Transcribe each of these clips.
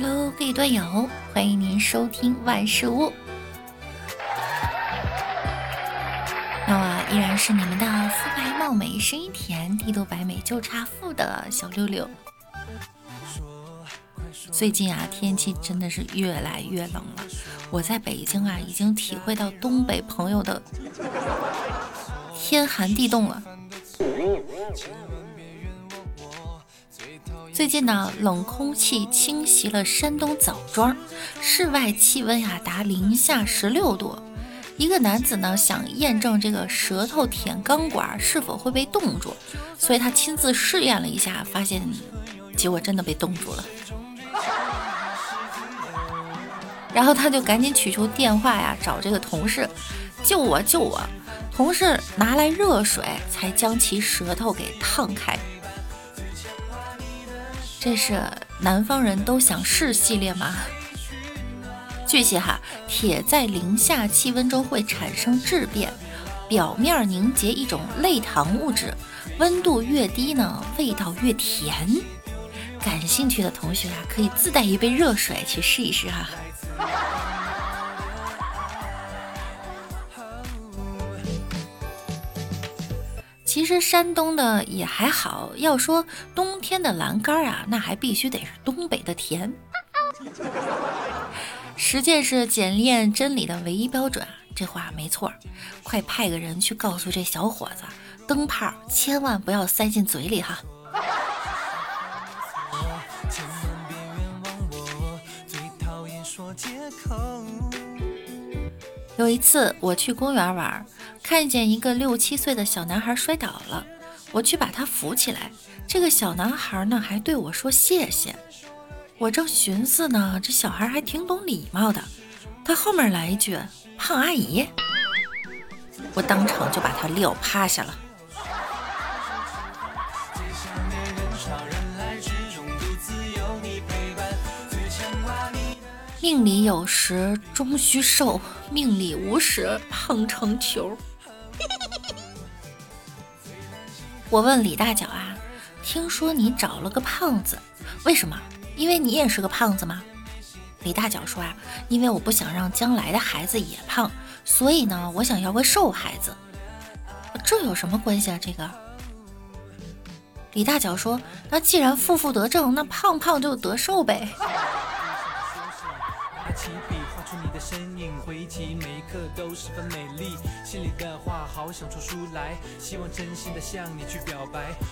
Hello，各位段友，欢迎您收听万事屋。那我依然是你们的肤白貌美、声音甜、地都白美就差富的小六六。最近啊，天气真的是越来越冷了。我在北京啊，已经体会到东北朋友的天寒地冻了。最近呢，冷空气侵袭了山东枣庄，室外气温呀达零下十六度。一个男子呢想验证这个舌头舔钢管是否会被冻住，所以他亲自试验了一下，发现结果真的被冻住了。然后他就赶紧取出电话呀，找这个同事救我救我。同事拿来热水，才将其舌头给烫开。这是南方人都想试系列吗？据悉哈，铁在零下气温中会产生质变，表面凝结一种类糖物质，温度越低呢，味道越甜。感兴趣的同学啊，可以自带一杯热水去试一试哈。其实山东的也还好，要说冬天的栏杆啊，那还必须得是东北的甜。实践是检验真理的唯一标准，这话没错。快派个人去告诉这小伙子，灯泡千万不要塞进嘴里哈。有一次我去公园玩。看见一个六七岁的小男孩摔倒了，我去把他扶起来。这个小男孩呢，还对我说谢谢。我正寻思呢，这小孩还挺懂礼貌的。他后面来一句“胖阿姨”，我当场就把他撂趴下了。命里有时终须瘦，命里无时胖成球。我问李大脚啊，听说你找了个胖子，为什么？因为你也是个胖子吗？李大脚说啊，因为我不想让将来的孩子也胖，所以呢，我想要个瘦孩子。这有什么关系啊？这个？李大脚说，那既然负负得正，那胖胖就得瘦呗。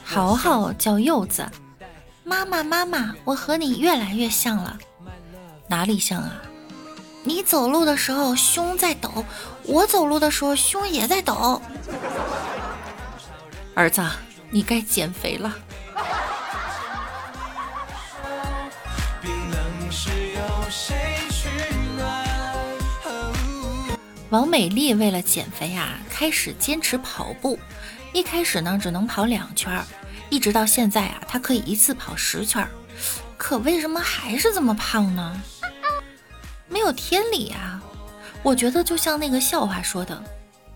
好好叫柚子，妈妈妈妈，我和你越来越像了，哪里像啊？你走路的时候胸在抖，我走路的时候胸也在抖。儿子，你该减肥了。王美丽为了减肥啊，开始坚持跑步。一开始呢，只能跑两圈，一直到现在啊，她可以一次跑十圈。可为什么还是这么胖呢？没有天理啊！我觉得就像那个笑话说的，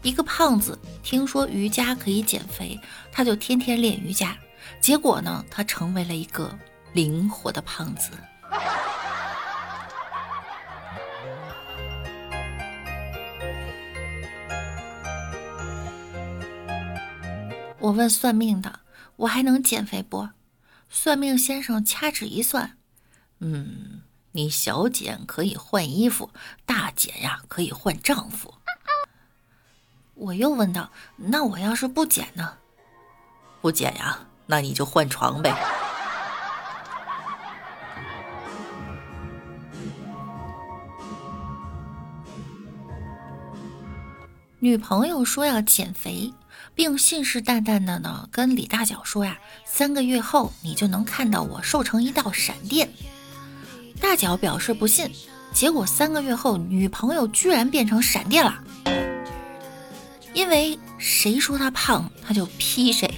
一个胖子听说瑜伽可以减肥，他就天天练瑜伽，结果呢，他成为了一个灵活的胖子。我问算命的：“我还能减肥不？”算命先生掐指一算：“嗯，你小减可以换衣服，大减呀可以换丈夫。”我又问道：“那我要是不减呢？”“不减呀，那你就换床呗。”女朋友说要减肥。并信誓旦旦的呢，跟李大脚说呀，三个月后你就能看到我瘦成一道闪电。大脚表示不信，结果三个月后，女朋友居然变成闪电了。因为谁说他胖，他就劈谁。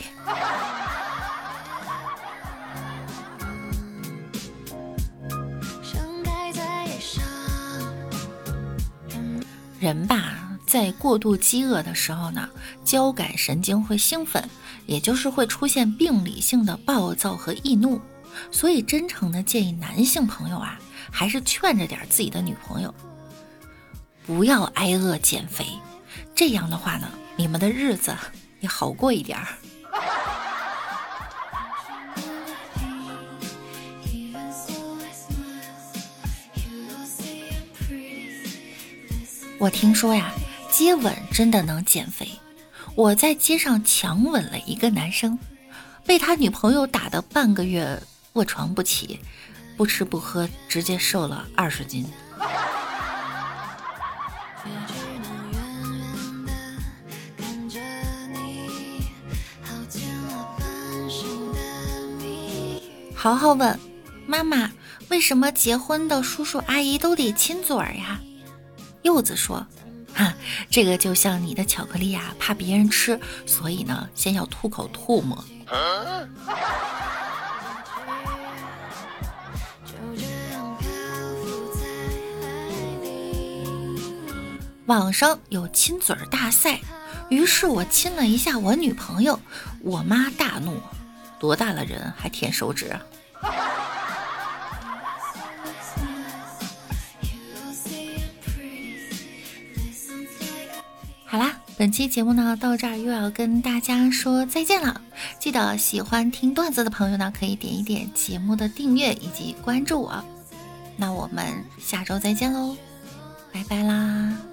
过度饥饿的时候呢，交感神经会兴奋，也就是会出现病理性的暴躁和易怒。所以，真诚的建议男性朋友啊，还是劝着点自己的女朋友，不要挨饿减肥。这样的话呢，你们的日子也好过一点儿。我听说呀，接吻真的能减肥。我在街上强吻了一个男生，被他女朋友打的半个月卧床不起，不吃不喝，直接瘦了二十斤。豪豪问妈妈：“为什么结婚的叔叔阿姨都得亲嘴儿呀？”柚子说：“哈，这个就像你的巧克力呀，怕别人吃，所以呢，先要吐口唾沫。”网上有亲嘴儿大赛，于是我亲了一下我女朋友，我妈大怒：“多大了人还舔手指？”好啦，本期节目呢到这儿又要跟大家说再见了。记得喜欢听段子的朋友呢，可以点一点节目的订阅以及关注我。那我们下周再见喽，拜拜啦！